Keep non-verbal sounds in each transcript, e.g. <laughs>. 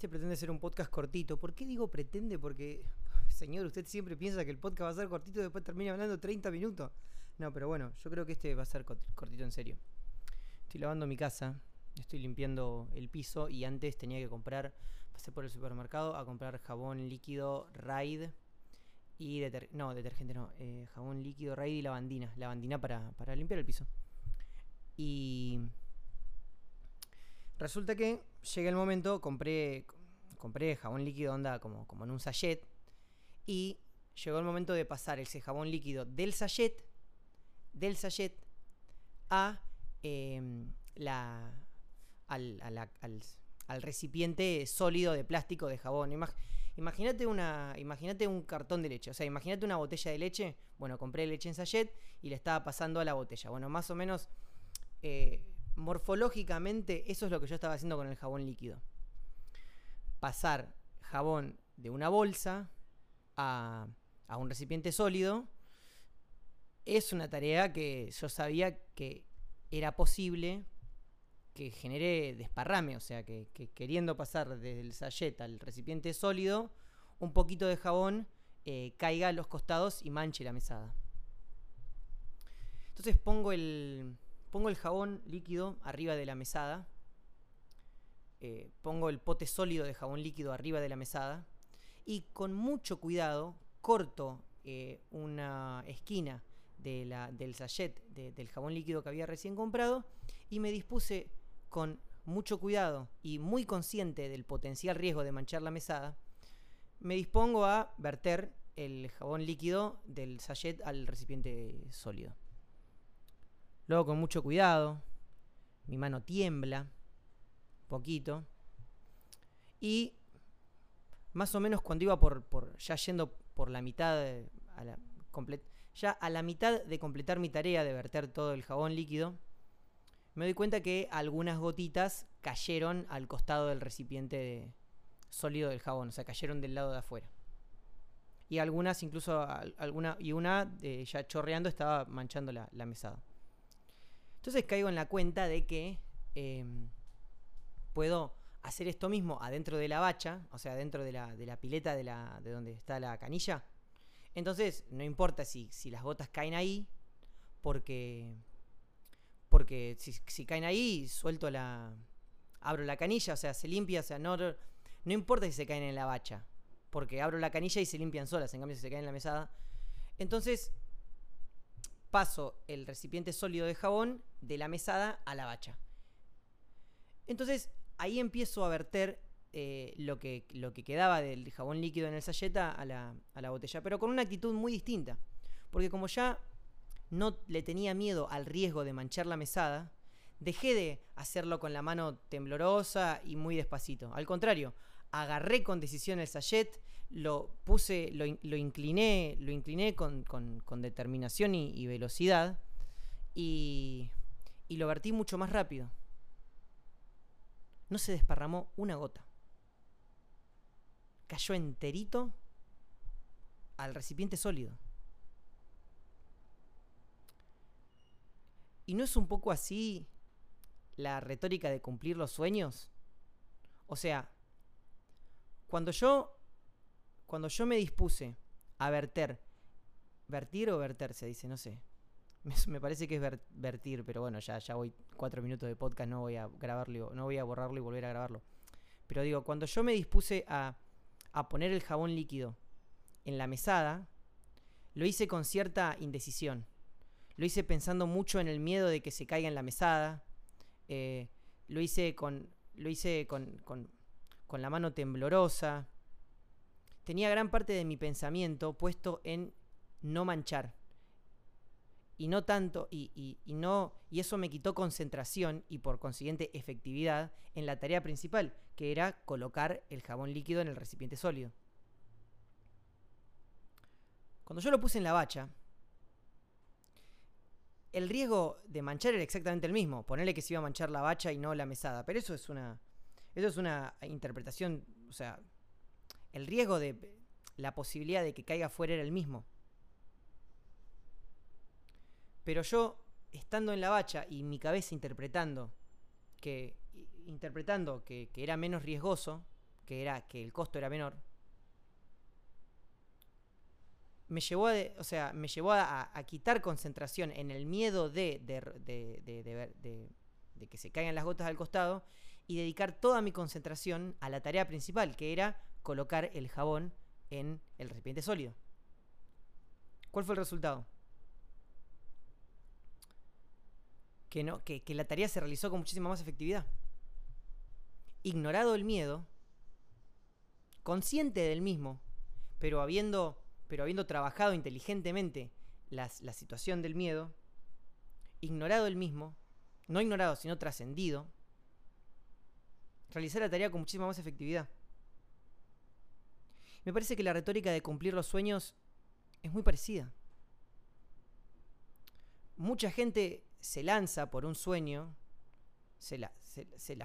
Este pretende ser un podcast cortito. ¿Por qué digo pretende? Porque, señor, usted siempre piensa que el podcast va a ser cortito y después termina hablando 30 minutos. No, pero bueno, yo creo que este va a ser cortito en serio. Estoy lavando mi casa, estoy limpiando el piso y antes tenía que comprar, pasé por el supermercado a comprar jabón líquido Raid y detergente, no, detergente no, eh, jabón líquido Raid y lavandina, lavandina para, para limpiar el piso. Y resulta que llega el momento, compré, compré jabón líquido onda como, como en un sachet y llegó el momento de pasar ese jabón líquido del sachet, del sachet a em, la, al, al, recipiente sólido de plástico de jabón. Imagínate una, imagínate un cartón de leche, o sea, imagínate una botella de leche. Bueno, compré leche en sachet y le estaba pasando a la botella. Bueno, más o menos eh, morfológicamente eso es lo que yo estaba haciendo con el jabón líquido. Pasar jabón de una bolsa a, a un recipiente sólido es una tarea que yo sabía que era posible que genere desparrame, o sea, que, queriendo pasar desde el al recipiente sólido, un poquito de jabón eh, caiga a los costados y manche la mesada. Entonces pongo el, pongo el jabón líquido arriba de la mesada, eh, pongo el pote sólido de jabón líquido arriba de la mesada y con mucho cuidado corto eh, una esquina del sachet del jabón líquido que había recién comprado y me dispuse con mucho cuidado y muy consciente del potencial riesgo de manchar la mesada, me dispongo a verter el jabón líquido del sachet al recipiente sólido. Luego con mucho cuidado, mi mano tiembla poquito y más o menos cuando iba por, ya yendo por la mitad la, ya a la mitad de completar mi tarea de verter todo el jabón líquido, me doy cuenta que algunas gotitas cayeron al costado del recipiente sólido del jabón, o sea, cayeron del lado de afuera. Y algunas, incluso alguna, y una ya chorreando estaba manchando la, mesada. Entonces caigo en la cuenta de que em, puedo hacer esto mismo adentro de la bacha, o sea, dentro de la, pileta de, la, de donde está la canilla. Entonces, no importa si, si las gotas caen ahí, porque porque si, caen ahí, suelto la. abro la canilla, o sea, se limpia, o sea, no, no importa si se caen en la bacha, porque abro la canilla y se limpian solas, en cambio si se caen en la mesada. Entonces, paso el recipiente sólido de jabón de la mesada a la bacha. Entonces, ahí empiezo a verter eh, lo, que, lo que quedaba del jabón líquido en el salleta a la, a la botella, pero con una actitud muy distinta. Porque como ya no le tenía miedo al riesgo de manchar la mesada, dejé de hacerlo con la mano temblorosa y muy despacito. Al contrario, agarré con decisión el sachet, lo puse, lo, incliné, lo incliné con, determinación y, velocidad y, y lo vertí mucho más rápido. No se desparramó una gota. Cayó enterito al recipiente sólido. ¿Y no es un poco así la retórica de cumplir los sueños? O sea, cuando yo cuando yo me dispuse a verter, vertir o verter se dice, no sé. Me, parece que es vertir, pero bueno, ya, ya voy cuatro minutos de podcast, no voy a grabarlo, no voy a borrarlo y volver a grabarlo. Pero digo, cuando yo me dispuse a, a poner el jabón líquido en la mesada, lo hice con cierta indecisión. Lo hice pensando mucho en el miedo de que se caiga en la mesada. Eh, lo hice con. Lo hice con, con, con la mano temblorosa. Tenía gran parte de mi pensamiento puesto en no manchar. Y no tanto, y, y, no, y eso me quitó concentración y por consiguiente efectividad en la tarea principal, que era colocar el jabón líquido en el recipiente sólido. Cuando yo lo puse en la bacha, el riesgo de manchar era exactamente el mismo. Ponerle que se iba a manchar la bacha y no la mesada. Pero eso es una. Eso es una interpretación. O sea. El riesgo de. La posibilidad de que caiga fuera era el mismo. Pero yo, estando en la bacha y mi cabeza interpretando que. interpretando que, era menos riesgoso. que era que el costo era menor, me llevó a, o sea, me llevó a, quitar concentración en el miedo de, de, que se caigan las gotas al costado y dedicar toda mi concentración a la tarea principal, que era colocar el jabón en el recipiente sólido. ¿Cuál fue el resultado? Que, no, que, que la tarea se realizó con muchísima más efectividad. Ignorado el miedo, consciente del mismo, pero habiendo pero habiendo trabajado inteligentemente la situación del miedo, ignorado el mismo, no ignorado, sino trascendido, realizar la tarea con muchísima más efectividad. Me parece que la retórica de cumplir los sueños es muy parecida. Mucha gente se lanza por un sueño, se la,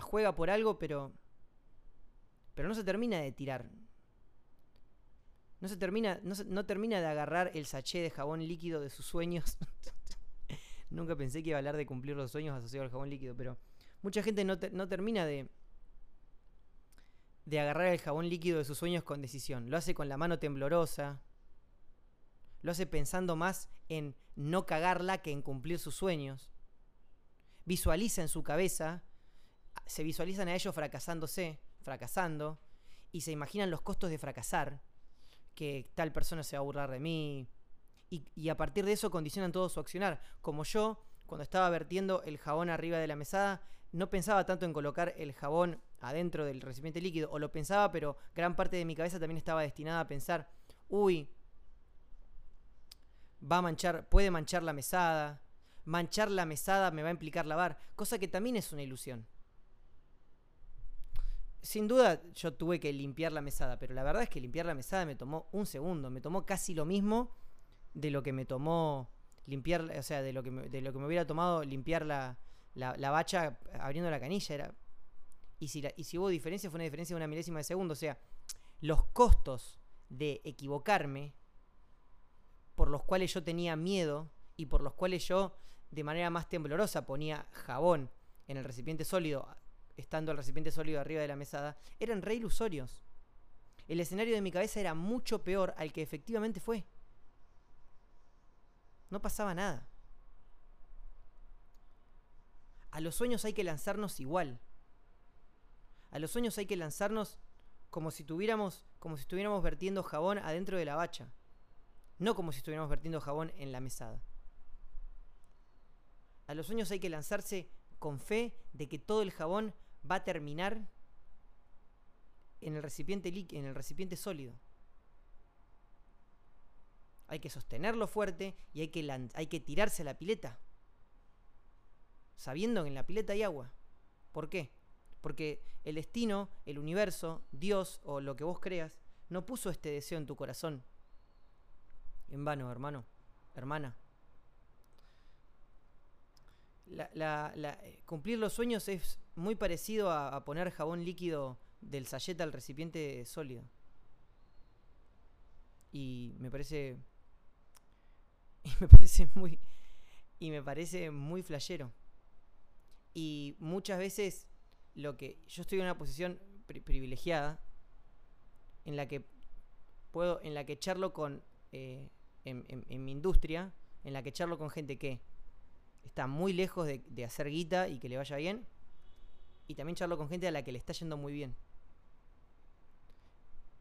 juega por algo, pero, pero no se termina de tirar, no se termina, no, termina de agarrar el sachet de jabón líquido de sus sueños. <laughs> Nunca pensé que iba a hablar de cumplir los sueños asociados al jabón líquido, pero mucha gente no, no termina de, de agarrar el jabón líquido de sus sueños con decisión. Lo hace con la mano temblorosa. Lo hace pensando más en no cagarla que en cumplir sus sueños. Visualiza en su cabeza, se visualizan a ellos fracasándose, fracasando, y se imaginan los costos de fracasar que tal persona se va a burlar de mí. Y, a partir de eso condicionan todo su accionar. Como yo, cuando estaba vertiendo el jabón arriba de la mesada, no pensaba tanto en colocar el jabón adentro del recipiente líquido, o lo pensaba, pero gran parte de mi cabeza también estaba destinada a pensar, uy, va a manchar, puede manchar la mesada, manchar la mesada me va a implicar lavar, cosa que también es una ilusión sin duda yo tuve que limpiar la mesada, pero la verdad es que limpiar la mesada me tomó un segundo, me tomó casi lo mismo de lo que me tomó limpiar, o sea, de lo que me, de lo que me hubiera tomado limpiar la, la, bacha abriendo la canilla. Era, y, si y si hubo diferencia, fue una diferencia de una milésima de segundo. O sea, los costos de equivocarme, por los cuales yo tenía miedo y por los cuales yo de manera más temblorosa ponía jabón en el recipiente sólido estando el recipiente sólido arriba de la mesada, eran re ilusorios. El escenario de mi cabeza era mucho peor al que efectivamente fue. No pasaba nada. A los sueños hay que lanzarnos igual. A los sueños hay que lanzarnos como si tuviéramos, como si estuviéramos vertiendo jabón adentro de la bacha. No como si estuviéramos vertiendo jabón en la mesada. A los sueños hay que lanzarse con fe de que todo el jabón va a terminar en el recipiente, en el recipiente sólido. Hay que sostenerlo fuerte y hay que, hay que tirarse a la pileta. Sabiendo que en la pileta hay agua. ¿Por qué? Porque el destino, el universo, Dios o lo que vos creas, no puso este deseo en tu corazón. En vano, hermano, hermana. Eh, cumplir los sueños es muy parecido a, poner jabón líquido del sachet al recipiente sólido. Y me parece. <laughs> Y me parece muy. Y me parece muy flashero. Y muchas veces lo que. Yo estoy en una posición privilegiada. En la que puedo. En la que charlo con. Eh, en mi industria. En la que charlo con gente que está muy lejos de, hacer guita y que le vaya bien. Y también charlo con gente a la que le está yendo muy bien.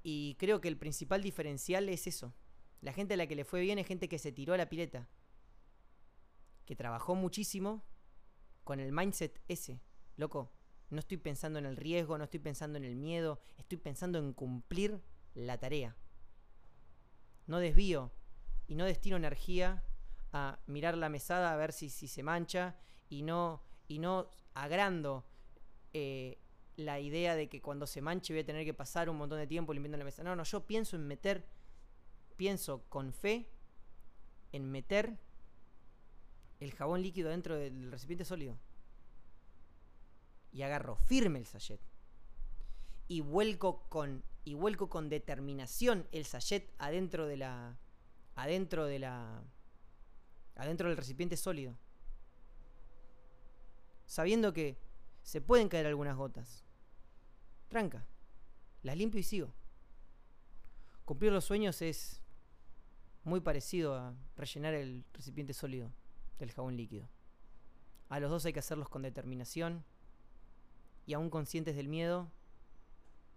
Y creo que el principal diferencial es eso. La gente a la que le fue bien es gente que se tiró a la pileta. Que trabajó muchísimo con el mindset ese. Loco, no estoy pensando en el riesgo, no estoy pensando en el miedo, estoy pensando en cumplir la tarea. No desvío y no destino energía a mirar la mesada a ver si, si se mancha y no, y no agrando eh, la idea de que cuando se manche voy a tener que pasar un montón de tiempo limpiando la mesa. No, no, yo pienso en meter, pienso con fe en meter el jabón líquido dentro del recipiente sólido. Y agarro firme el sachet. Y vuelco con, y vuelco con determinación el sachet adentro de la, adentro de la, adentro del recipiente sólido. Sabiendo que se pueden caer algunas gotas. Tranca. las limpio y sigo. Cumplir los sueños es muy parecido a rellenar el recipiente sólido del jabón líquido. A los dos hay que hacerlos con determinación y aún conscientes del miedo,